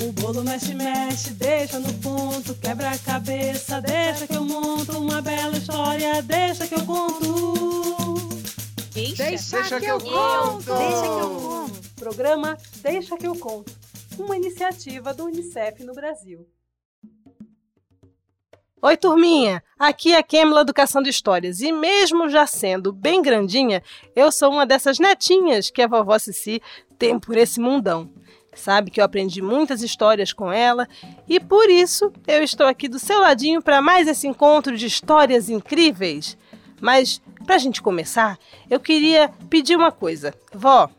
O bolo mexe, mexe, deixa no ponto, quebra a cabeça, deixa que eu monto uma bela história, deixa que eu conto. Deixa, Deixa, deixa que, que eu eu conto. Deixa que eu conto. Programa Deixa que eu conto, uma iniciativa do UNICEF no Brasil. Oi, turminha! Aqui é a Kemla Educação de Histórias e, mesmo já sendo bem grandinha, eu sou uma dessas netinhas que a vovó Cici tem por esse mundão. Sabe que eu aprendi muitas histórias com ela e por isso eu estou aqui do seu ladinho para mais esse encontro de histórias incríveis. Mas, para a gente começar, eu queria pedir uma coisa. Vó,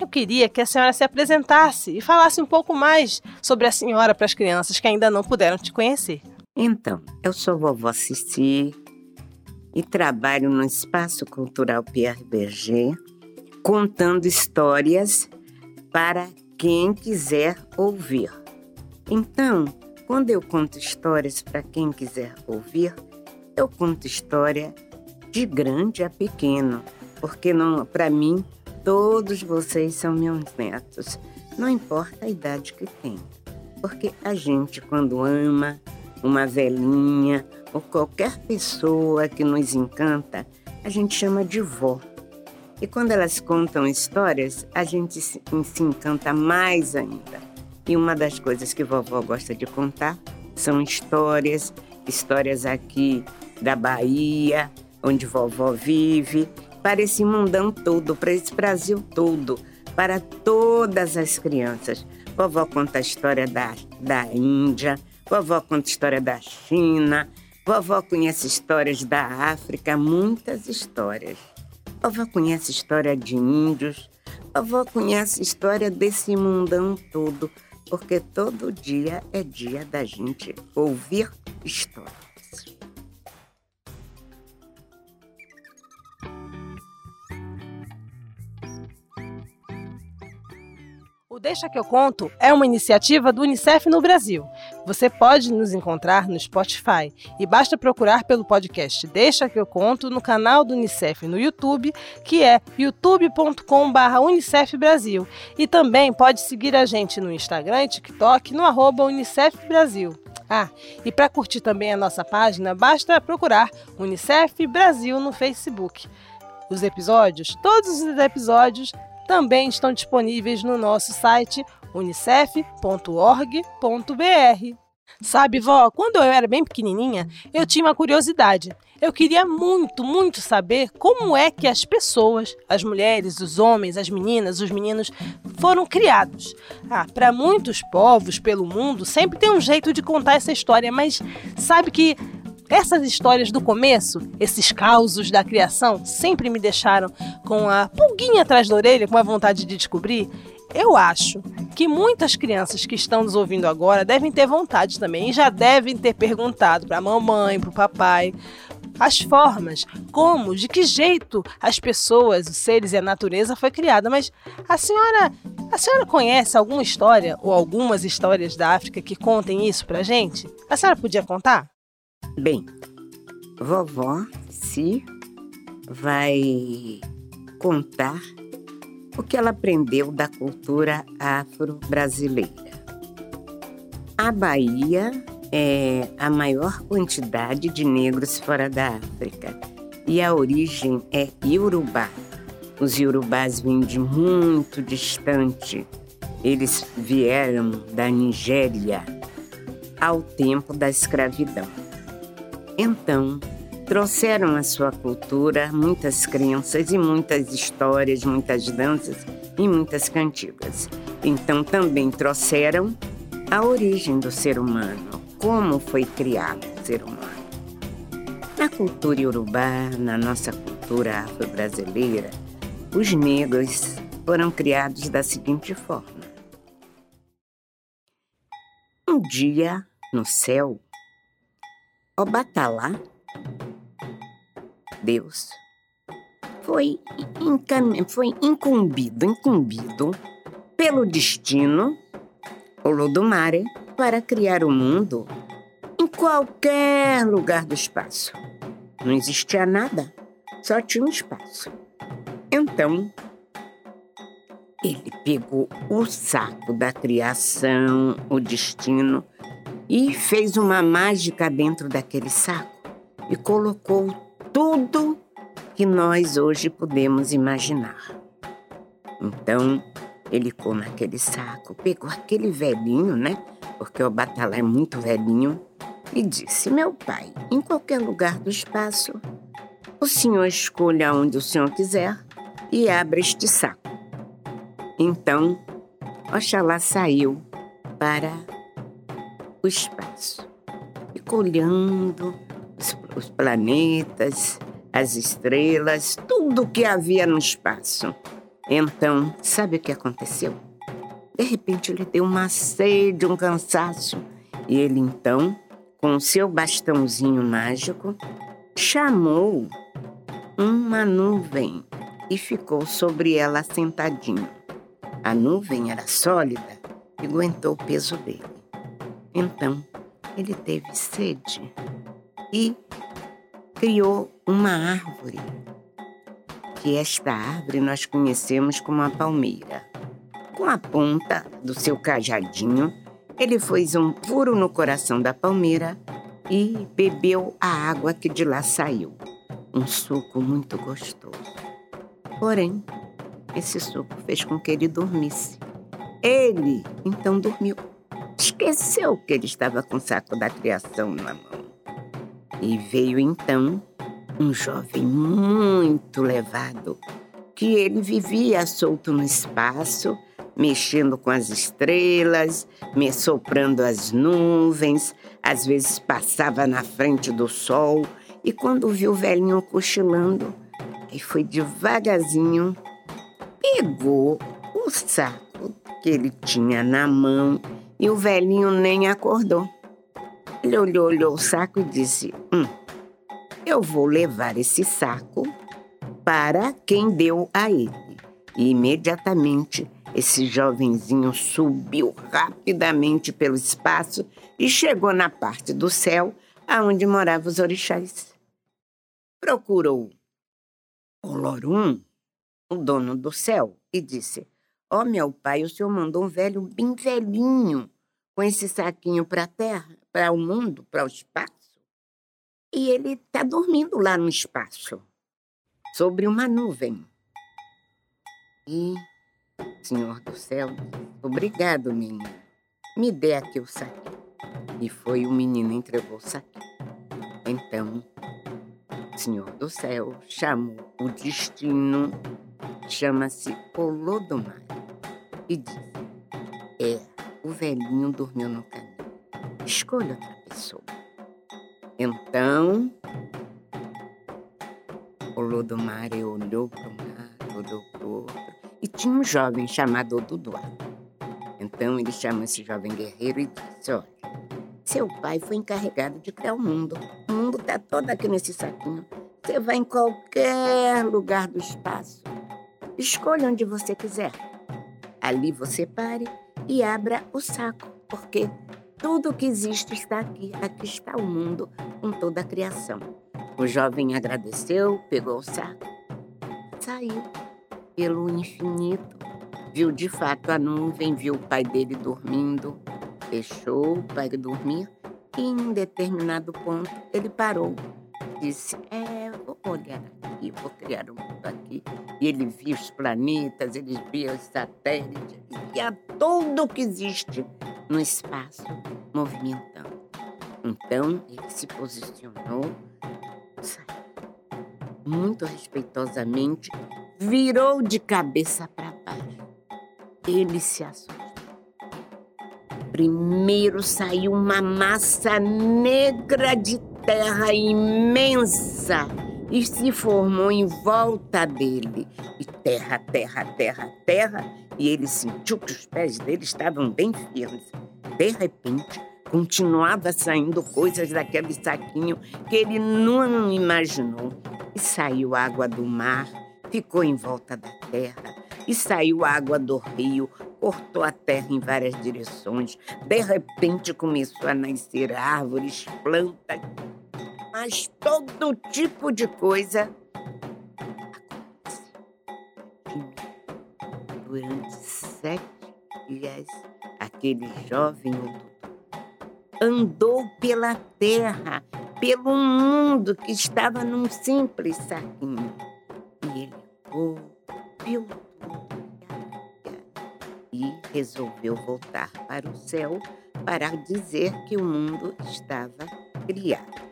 eu queria que a senhora se apresentasse e falasse um pouco mais sobre a senhora para as crianças que ainda não puderam te conhecer. Então, eu sou vovó Cici e trabalho no Espaço Cultural Pierre Berger, contando histórias para quem quiser ouvir. Então, quando eu conto histórias para quem quiser ouvir, eu conto história de grande a pequeno, porque não, para mim todos vocês são meus netos, não importa a idade que tem, porque a gente quando ama uma velhinha ou qualquer pessoa que nos encanta, a gente chama de vó. E quando elas contam histórias, a gente se, se encanta mais ainda. E uma das coisas que vovó gosta de contar são histórias, histórias aqui da Bahia, onde vovó vive, para esse mundão todo, para esse Brasil todo, para todas as crianças. Vovó conta a história da, da Índia, Vovó conta história da China, vovó conhece histórias da África, muitas histórias. Vovó conhece história de índios, vovó conhece história desse mundão todo, porque todo dia é dia da gente ouvir histórias. Deixa que eu conto é uma iniciativa do UNICEF no Brasil. Você pode nos encontrar no Spotify e basta procurar pelo podcast Deixa que eu conto no canal do UNICEF no YouTube, que é youtube.com/unicef Brasil. E também pode seguir a gente no Instagram e TikTok no arroba Unicef Brasil. Ah, e para curtir também a nossa página, basta procurar Unicef Brasil no Facebook. Os episódios, todos os episódios também estão disponíveis no nosso site unicef.org.br. Sabe, vó, quando eu era bem pequenininha, eu tinha uma curiosidade. Eu queria muito, muito saber como é que as pessoas, as mulheres, os homens, as meninas, os meninos, foram criados. Ah, para muitos povos pelo mundo, sempre tem um jeito de contar essa história, mas sabe que essas histórias do começo, esses causos da criação, sempre me deixaram com a pulguinha atrás da orelha, com a vontade de descobrir. Eu acho que muitas crianças que estão nos ouvindo agora devem ter vontade também e já devem ter perguntado para a mamãe, para o papai, as formas, como, de que jeito as pessoas, os seres e a natureza foi criada. Mas a senhora, a senhora conhece alguma história ou algumas histórias da África que contem isso pra gente? A senhora podia contar? Bem, vovó se vai contar o que ela aprendeu da cultura afro-brasileira. A Bahia é a maior quantidade de negros fora da África e a origem é iorubá. Os iorubás vêm de muito distante. Eles vieram da Nigéria ao tempo da escravidão. Então, trouxeram à sua cultura muitas crenças e muitas histórias, muitas danças e muitas cantigas. Então, também trouxeram a origem do ser humano, como foi criado o ser humano. Na cultura iorubá, na nossa cultura afro-brasileira, os negros foram criados da seguinte forma. Um dia, no céu, Obatalá, Deus, foi, encam... foi incumbido, incumbido pelo destino, Olodumare, para criar o mundo em qualquer lugar do espaço. Não existia nada, só tinha um espaço. Então, ele pegou o saco da criação, o destino, e fez uma mágica dentro daquele saco e colocou tudo que nós hoje podemos imaginar. Então, ele com naquele saco, pegou aquele velhinho, né? Porque o Batalá é muito velhinho, e disse: Meu pai, em qualquer lugar do espaço, o senhor escolha onde o senhor quiser e abra este saco. Então, Oxalá saiu para o espaço. Ficou olhando os, planetas, as estrelas, tudo que havia no espaço. Então, sabe o que aconteceu? De repente ele deu uma sede, um cansaço. E ele então, com o seu bastãozinho mágico, chamou uma nuvem e ficou sobre ela sentadinho. A nuvem era sólida e aguentou o peso dele. Então, ele teve sede e criou uma árvore, que esta árvore nós conhecemos como a palmeira. Com a ponta do seu cajadinho, ele fez um furo no coração da palmeira e bebeu a água que de lá saiu. Um suco muito gostoso. Porém, esse suco fez com que ele dormisse. Ele então dormiu esqueceu que ele estava com o saco da criação na mão. E veio então um jovem muito levado, que ele vivia solto no espaço, mexendo com as estrelas, me soprando as nuvens, às vezes passava na frente do sol, e quando viu o velhinho cochilando, aí foi devagarzinho, pegou o saco que ele tinha na mão e o velhinho nem acordou. Ele olhou, olhou o saco e disse: Hum, eu vou levar esse saco para quem deu a ele. E imediatamente esse jovenzinho subiu rapidamente pelo espaço e chegou na parte do céu aonde moravam os orixás. Procurou Olorum, o dono do céu, e disse: Ó, oh, meu pai, o senhor mandou um velho bem velhinho com esse saquinho para a terra, para o mundo, para o espaço. E ele está dormindo lá no espaço, sobre uma nuvem. E, Senhor do céu, obrigado, menino. Me dê aqui o saquinho. E foi o menino entregou o saquinho. Então, Senhor do céu chamou o destino, chama-se Olodomar e disse: É, o velhinho dormiu no caminho. Escolha outra pessoa. Então, o Lodomare olhou para um lado, olhou para o outro, e tinha um jovem chamado Oduduá. Então ele chama esse jovem guerreiro e disse: Olha, seu pai foi encarregado de criar o mundo. O mundo está todo aqui nesse saquinho. Você vai em qualquer lugar do espaço. Escolha onde você quiser. Ali você pare e abra o saco, porque tudo que existe está aqui. Aqui está o mundo com toda a criação. O jovem agradeceu, pegou o saco, saiu pelo infinito, viu de fato a nuvem, viu o pai dele dormindo, deixou o pai dormir e em determinado ponto ele parou. Disse: É, vou olhar aqui, vou criar um mundo aqui. E ele via os planetas, ele via os satélites, ele via tudo que existe no espaço movimentando. Então ele se posicionou, muito respeitosamente, virou de cabeça para baixo. Ele se assustou. Primeiro saiu uma massa negra de terra imensa e se formou em volta dele. E terra, terra, terra, terra, e ele sentiu que os pés dele estavam bem firmes. De repente, continuava saindo coisas daquele saquinho que ele não imaginou. E saiu água do mar, ficou em volta da terra, e saiu água do rio, cortou a terra em várias direções. De repente começou a nascer árvores, plantas, mas todo tipo de coisa acontece durante aquele jovem andou pela terra, pelo mundo que estava num simples saquinho. E ele ouviu e resolveu voltar para o céu para dizer que o mundo estava criado.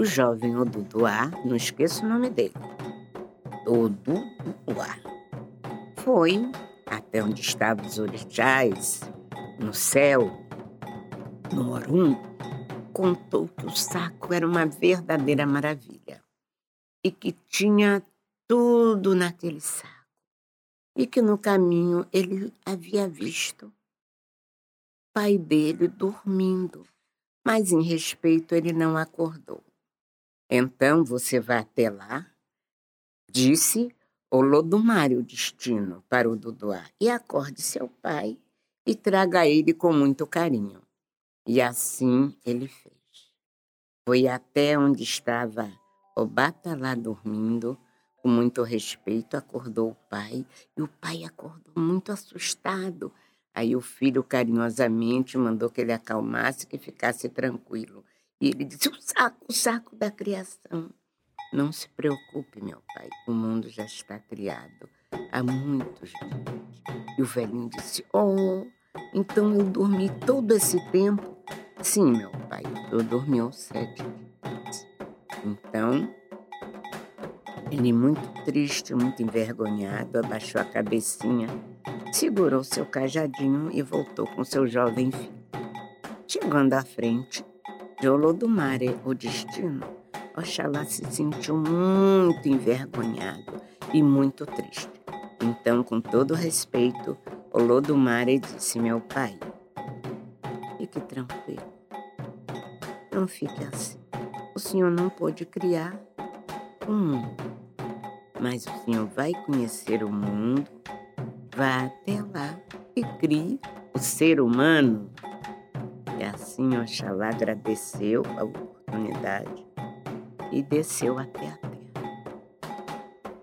O jovem Oduduá, não esqueço o nome dele, Oduduá, foi até onde estavam os orixás, no céu, no Orum, contou que o saco era uma verdadeira maravilha e que tinha tudo naquele saco e que no caminho ele havia visto o pai dele dormindo, mas em respeito ele não acordou. Então você vai até lá, disse o destino para o Duduá, e acorde seu pai e traga ele com muito carinho. E assim ele fez. Foi até onde estava o Bata lá dormindo, com muito respeito, acordou o pai, e o pai acordou muito assustado. Aí o filho carinhosamente mandou que ele acalmasse, que ficasse tranquilo. E ele disse: O saco, o saco da criação. Não se preocupe, meu pai, o mundo já está criado há muitos dias. E o velhinho disse: Oh, então eu dormi todo esse tempo? Sim, meu pai, eu dormi aos sete dias. Então, ele, muito triste, muito envergonhado, abaixou a cabecinha, segurou seu cajadinho e voltou com seu jovem filho. Chegando à frente, de Olodumare, o destino, Oxalá se sentiu muito envergonhado e muito triste. Então, com todo respeito, Olodumare disse: Meu pai, fique tranquilo. Não fique assim. O senhor não pôde criar o mundo, mas o senhor vai conhecer o mundo, vá até lá e crie o ser humano assim Oxalá agradeceu a oportunidade e desceu até a terra.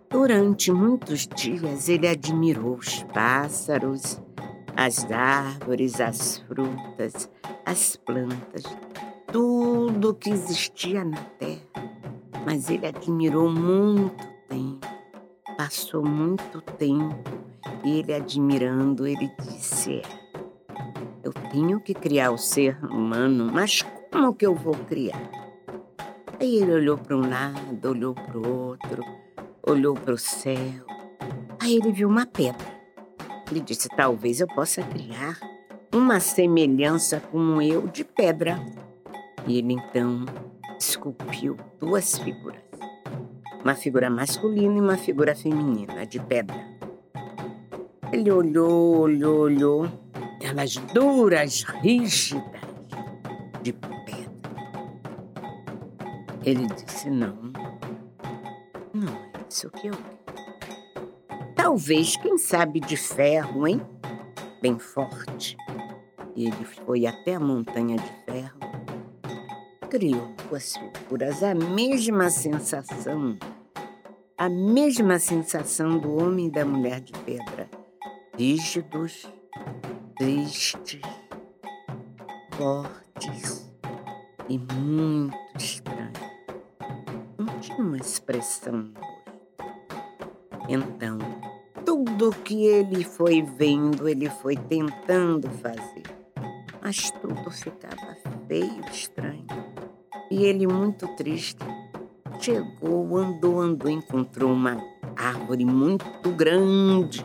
Durante muitos dias ele admirou os pássaros, as árvores, as frutas, as plantas, tudo que existia na terra. Mas ele admirou muito tempo, passou muito tempo ele admirando, ele disse: é, eu tenho que criar o ser humano, mas como que eu vou criar? Aí ele olhou para um lado, olhou para o outro, olhou para o céu. Aí ele viu uma pedra. Ele disse: Talvez eu possa criar uma semelhança com eu de pedra. E ele então esculpiu duas figuras: uma figura masculina e uma figura feminina, de pedra. Ele olhou, olhou, olhou aquelas duras, rígidas de pedra. Ele disse: Não, não é isso que eu quero. Talvez, quem sabe, de ferro, hein? Bem forte. E ele foi até a montanha de ferro, criou com as figuras a mesma sensação, a mesma sensação do homem e da mulher de pedra, rígidos, tristes, fortes e muito estranhos. Não tinha uma expressão. Então, tudo que ele foi vendo, ele foi tentando fazer. Mas tudo ficava feio, estranho. E ele, muito triste, chegou, andou, andou, encontrou uma árvore muito grande,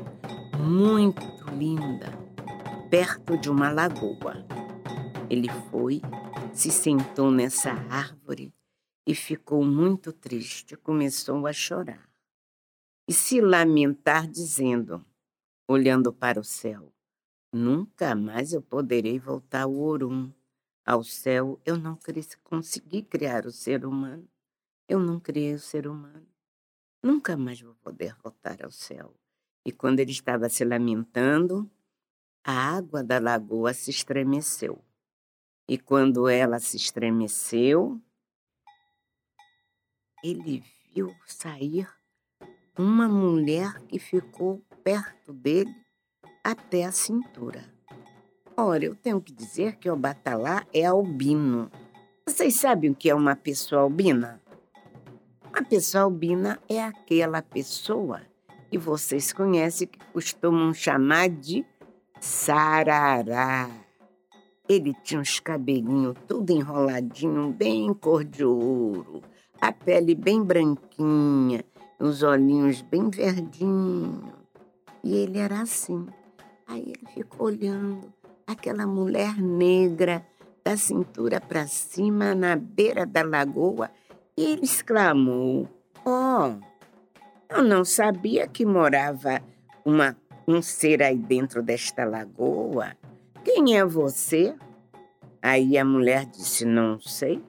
muito linda perto de uma lagoa. Ele foi, se sentou nessa árvore e ficou muito triste. Começou a chorar e se lamentar, dizendo, olhando para o céu: Nunca mais eu poderei voltar ao Orum. Ao céu, eu não consegui criar o ser humano. Eu não criei o ser humano. Nunca mais vou poder voltar ao céu. E quando ele estava se lamentando, a água da lagoa se estremeceu. E quando ela se estremeceu, ele viu sair uma mulher que ficou perto dele até a cintura. Ora, eu tenho que dizer que o Batalá é albino. Vocês sabem o que é uma pessoa albina? Uma pessoa albina é aquela pessoa que vocês conhecem que costumam chamar de sarará. Ele tinha uns cabelinhos tudo enroladinho, bem cor de ouro, a pele bem branquinha, os olhinhos bem verdinhos. E ele era assim. Aí ele ficou olhando aquela mulher negra da cintura para cima na beira da lagoa e ele exclamou: Oh, eu não sabia que morava uma, um ser aí dentro desta lagoa. Quem é você? Aí a mulher disse: Não sei.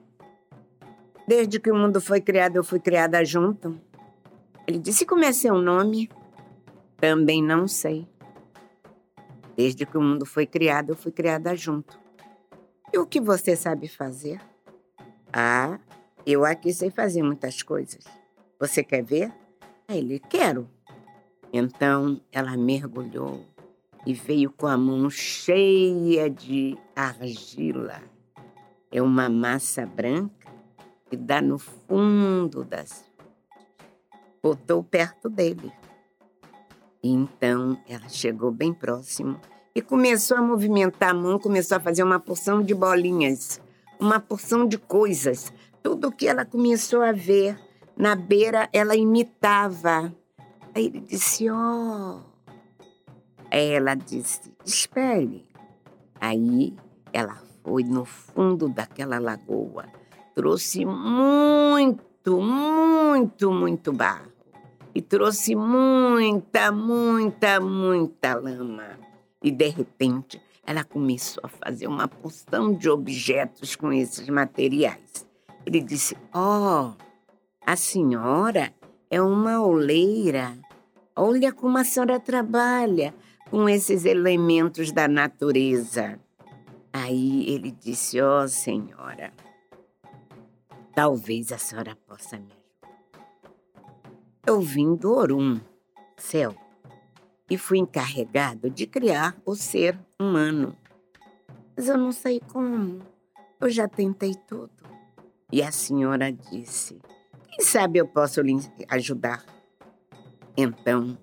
Desde que o mundo foi criado, eu fui criada junto. Ele disse: Como é seu nome? Também não sei. Desde que o mundo foi criado, eu fui criada junto. E o que você sabe fazer? Ah, eu aqui sei fazer muitas coisas. Você quer ver? Aí ele, quero. Então ela mergulhou e veio com a mão cheia de argila. É uma massa branca que dá no fundo das. Botou perto dele. Então ela chegou bem próximo e começou a movimentar a mão, começou a fazer uma porção de bolinhas, uma porção de coisas tudo que ela começou a ver na beira, ela imitava. Aí ele disse: Ó. Oh. Aí ela disse: Espere. Aí ela foi no fundo daquela lagoa, trouxe muito, muito, muito barro. E trouxe muita, muita, muita lama. E de repente ela começou a fazer uma porção de objetos com esses materiais. Ele disse: Oh, a senhora é uma oleira. Olha como a senhora trabalha com esses elementos da natureza. Aí ele disse: Ó oh, senhora, talvez a senhora possa me ajudar. Eu vim do Orum, céu, e fui encarregado de criar o ser humano. Mas eu não sei como. Eu já tentei tudo. E a senhora disse: Quem sabe eu posso lhe ajudar? Então,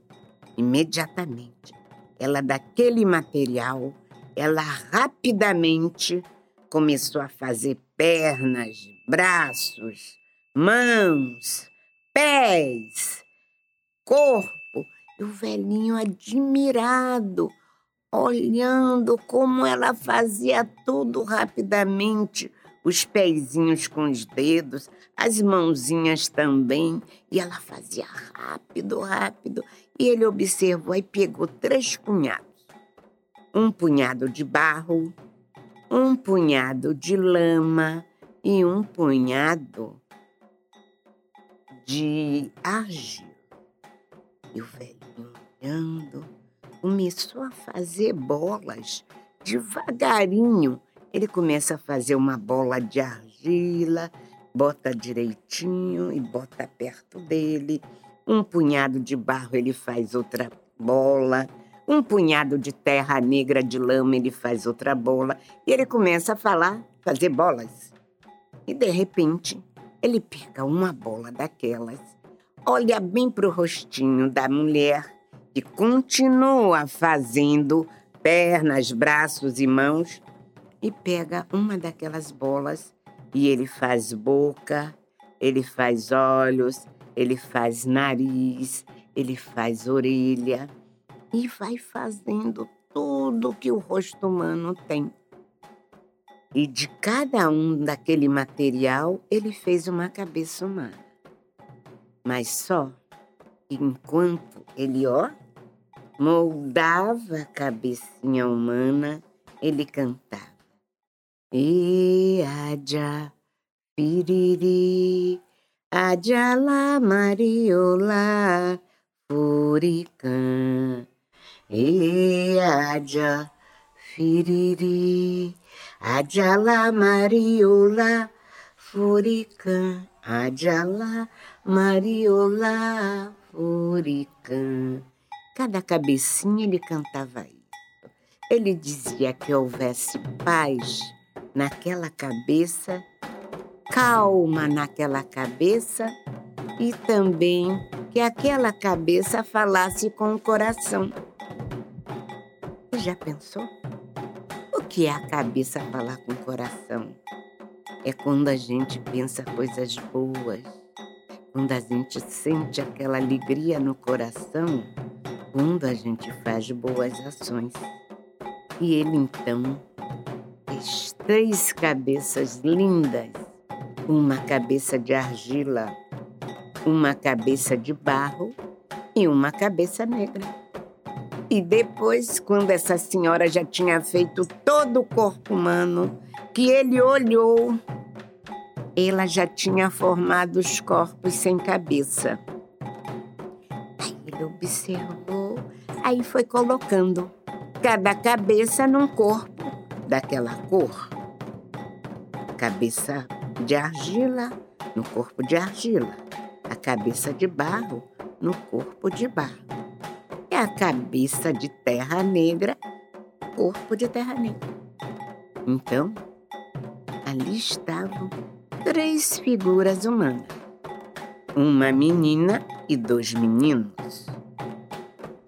imediatamente, ela daquele material, ela rapidamente começou a fazer pernas, braços, mãos, pés, corpo. E o velhinho admirado, olhando como ela fazia tudo rapidamente os pezinhos com os dedos, as mãozinhas também, e ela fazia rápido, rápido. E ele observou e pegou três punhados: um punhado de barro, um punhado de lama e um punhado de argila. E o velhinho olhando começou a fazer bolas devagarinho ele começa a fazer uma bola de argila, bota direitinho e bota perto dele. Um punhado de barro ele faz outra bola. Um punhado de terra negra de lama ele faz outra bola. E ele começa a falar, fazer bolas. E de repente, ele pega uma bola daquelas, olha bem para o rostinho da mulher e continua fazendo pernas, braços e mãos e pega uma daquelas bolas e ele faz boca, ele faz olhos, ele faz nariz, ele faz orelha e vai fazendo tudo que o rosto humano tem. E de cada um daquele material ele fez uma cabeça humana. Mas só enquanto ele, ó, moldava a cabecinha humana, ele cantava. E aja piriri, la mariola furican. E aja piriri, la mariola furican. la mariola furican. Cada cabecinha ele cantava isso. Ele dizia que houvesse paz naquela cabeça, calma naquela cabeça e também que aquela cabeça falasse com o coração. Já pensou? O que é a cabeça falar com o coração? É quando a gente pensa coisas boas, quando a gente sente aquela alegria no coração, quando a gente faz boas ações. E ele então três cabeças lindas: uma cabeça de argila, uma cabeça de barro e uma cabeça negra. E depois, quando essa senhora já tinha feito todo o corpo humano, que ele olhou, ela já tinha formado os corpos sem cabeça. Aí ele observou, aí foi colocando cada cabeça num corpo daquela cor. Cabeça de argila no corpo de argila, a cabeça de barro no corpo de barro. E a cabeça de terra negra, corpo de terra negra. Então, ali estavam três figuras humanas: uma menina e dois meninos.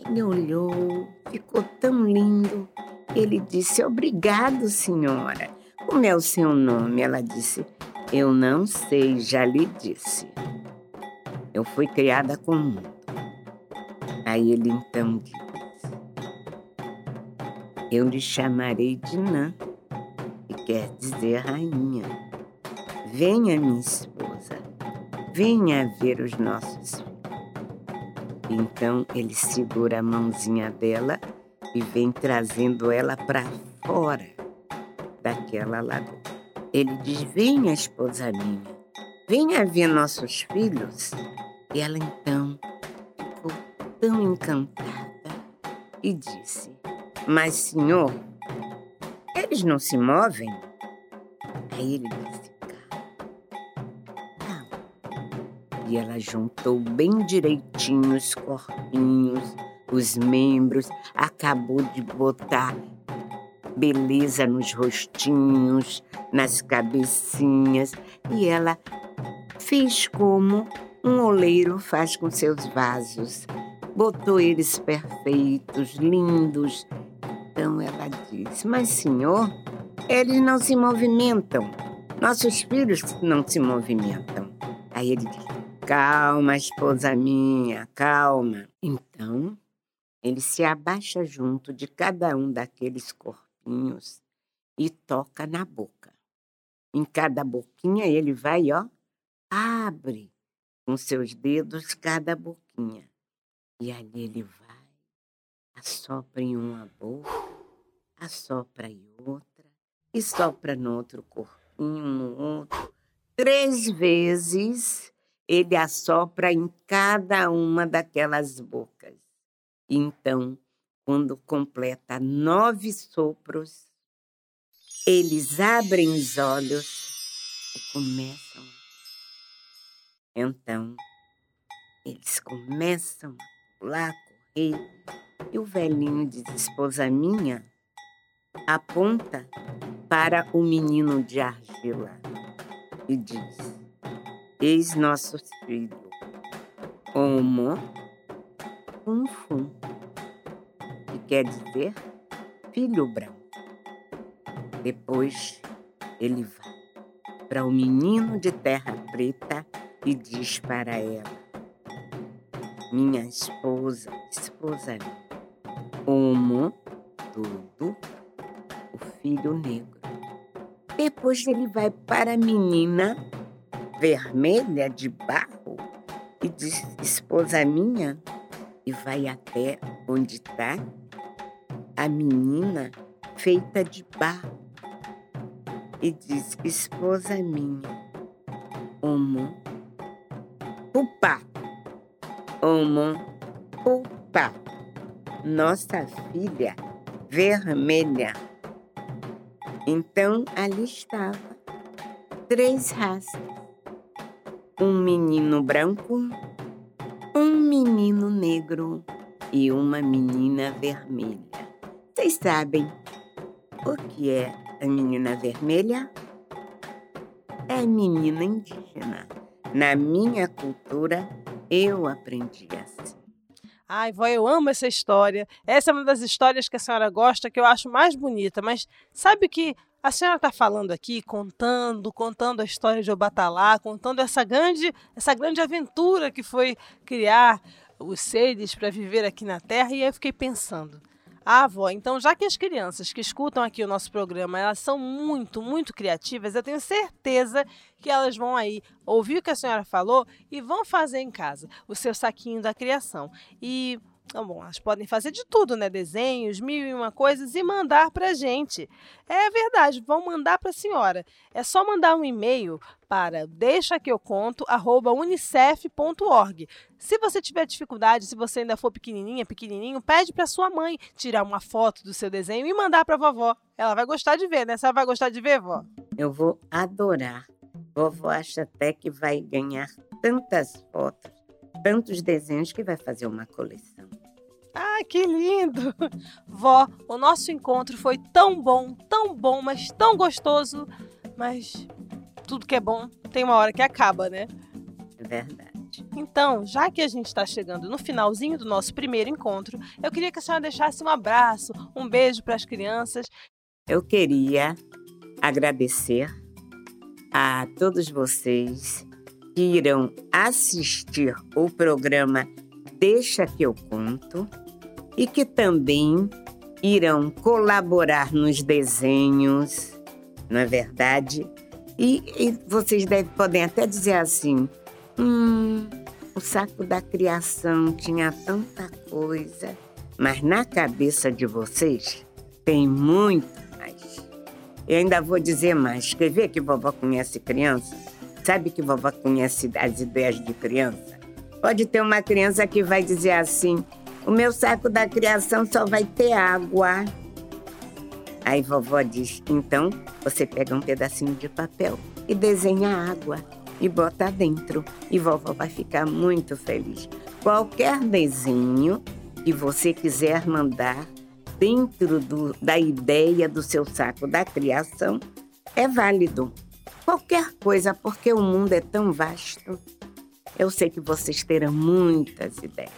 Ele olhou, ficou tão lindo. Ele disse: Obrigado, senhora. Como é o seu nome? Ela disse: Eu não sei, já lhe disse. Eu fui criada com muito. Aí ele então disse: Eu lhe chamarei de Nã quer dizer rainha. Venha, minha esposa, venha ver os nossos filhos. Então ele segura a mãozinha dela e vem trazendo ela para fora daquela lagoa. Ele diz: Venha, esposa minha, venha ver nossos filhos. E ela então ficou tão encantada e disse: Mas, senhor, eles não se movem? Aí ele disse: Calma. E ela juntou bem direitinho os corpinhos, os membros, acabou de botar beleza nos rostinhos, nas cabecinhas, e ela fez como um oleiro faz com seus vasos. Botou eles perfeitos, lindos, então ela disse: Mas, senhor, eles não se movimentam. Nossos filhos não se movimentam. Aí ele disse: Calma, esposa minha, calma. Então, ele se abaixa junto de cada um daqueles corpinhos e toca na boca. Em cada boquinha ele vai, ó, abre com seus dedos cada boquinha. E ali ele vai assopra em uma boca, assopra em outra, e sopra no outro corpinho, no outro. Três vezes ele assopra em cada uma daquelas bocas. Então, quando completa nove sopros, eles abrem os olhos e começam. Então, eles começam a correr, e o velhinho diz: esposa minha, aponta para o menino de argila e diz: Eis nosso filho, Homo Funfum, que quer dizer filho branco. Depois ele vai para o menino de terra preta e diz para ela: Minha esposa, esposa Homo, tudo, o filho negro. Depois ele vai para a menina vermelha de barro e diz: esposa minha, e vai até onde está a menina feita de barro e diz: esposa minha, homo, pupá, homo, pupá nossa filha vermelha. Então ali estava três raças: um menino branco, menino negro e uma menina vermelha. Vocês sabem o que é a menina vermelha? É a menina indígena. Na minha cultura, eu aprendi assim. Ai, vó, eu amo essa história. Essa é uma das histórias que a senhora gosta, que eu acho mais bonita. Mas sabe que a senhora está falando aqui, contando, contando a história de Obatalá, contando essa grande, essa grande aventura que foi criar os seres para viver aqui na Terra. E aí eu fiquei pensando, ah, avó, então já que as crianças que escutam aqui o nosso programa, elas são muito, muito criativas, eu tenho certeza que elas vão aí ouvir o que a senhora falou e vão fazer em casa o seu saquinho da criação. E então, bom, elas podem fazer de tudo, né? Desenhos, mil e uma coisas e mandar para a gente. É verdade, vão mandar para a senhora. É só mandar um e-mail para deixa que eu conto unicef.org. Se você tiver dificuldade, se você ainda for pequenininha, pequenininho, pede para sua mãe tirar uma foto do seu desenho e mandar para vovó. Ela vai gostar de ver, né? Você vai gostar de ver, vó? Eu vou adorar. Vovó acha até que vai ganhar tantas fotos, tantos desenhos que vai fazer uma coleção. Ah, que lindo! Vó, o nosso encontro foi tão bom, tão bom, mas tão gostoso. Mas tudo que é bom tem uma hora que acaba, né? É verdade. Então, já que a gente está chegando no finalzinho do nosso primeiro encontro, eu queria que a senhora deixasse um abraço, um beijo para as crianças. Eu queria agradecer a todos vocês irão assistir o programa Deixa que eu conto e que também irão colaborar nos desenhos, não é verdade? E, e vocês devem, podem até dizer assim: hum, o saco da criação tinha tanta coisa, mas na cabeça de vocês tem muito mais. Eu ainda vou dizer mais: quer ver que vovó conhece criança? Sabe que vovó conhece as ideias de criança? Pode ter uma criança que vai dizer assim: o meu saco da criação só vai ter água. Aí vovó diz: então você pega um pedacinho de papel e desenha água e bota dentro. E vovó vai ficar muito feliz. Qualquer desenho que você quiser mandar dentro do, da ideia do seu saco da criação é válido. Qualquer coisa, porque o mundo é tão vasto. Eu sei que vocês terão muitas ideias.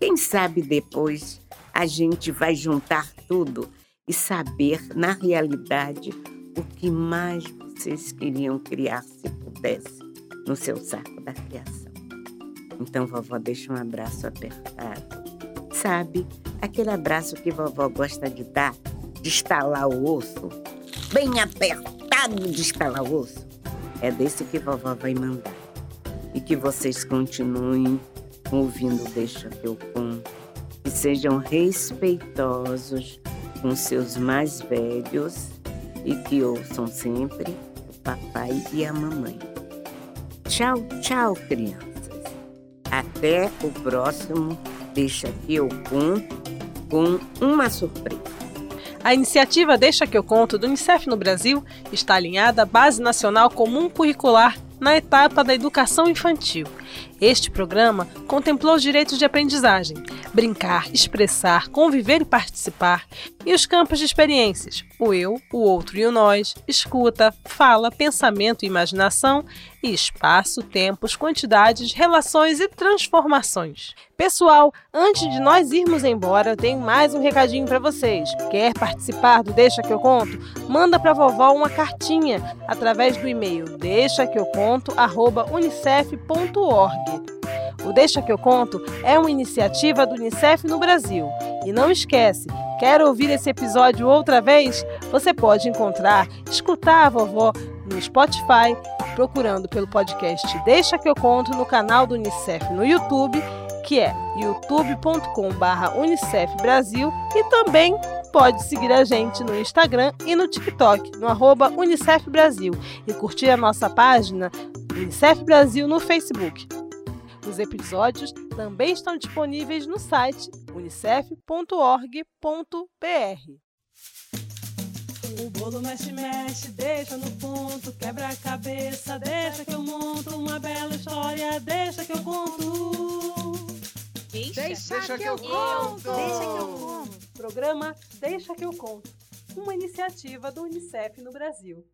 Quem sabe depois a gente vai juntar tudo e saber, na realidade, o que mais vocês queriam criar se pudesse no seu saco da criação. Então, vovó, deixa um abraço apertado. Sabe, aquele abraço que vovó gosta de dar, de estalar o osso, bem apertado de estalar o osso. É desse que vovó vai mandar. E que vocês continuem ouvindo Deixa que eu conto, que sejam respeitosos com seus mais velhos e que ouçam sempre o papai e a mamãe. Tchau, tchau, crianças. Até o próximo Deixa que eu conto com uma surpresa. A iniciativa Deixa que eu conto do Unicef no Brasil está alinhada à Base Nacional Comum Curricular na etapa da educação infantil. Este programa contemplou os direitos de aprendizagem, brincar, expressar, conviver e participar, e os campos de experiências, o eu, o outro e o nós, escuta, fala, pensamento e imaginação, e espaço, tempos, quantidades, relações e transformações. Pessoal, antes de nós irmos embora, tenho mais um recadinho para vocês. Quer participar do Deixa que eu conto? Manda para vovó uma cartinha através do e-mail deixa que eu conto@unicef.org. O Deixa que eu conto é uma iniciativa do Unicef no Brasil. E não esquece, quer ouvir esse episódio outra vez? Você pode encontrar, escutar a vovó no Spotify, procurando pelo podcast Deixa que eu conto no canal do Unicef no YouTube que é youtube.com/barra Unicef Brasil e também pode seguir a gente no Instagram e no TikTok, no arroba Unicef Brasil, e curtir a nossa página Unicef Brasil no Facebook. Os episódios também estão disponíveis no site unicef.org.br. O bolo mexe, mexe, deixa no ponto, quebra a cabeça, deixa que eu monto uma bela história, deixa que eu conto. Deixa, Deixa, Deixa que, que eu eu conto. Deixa que eu conto. Programa Deixa que eu conto. Uma iniciativa do UNICEF no Brasil.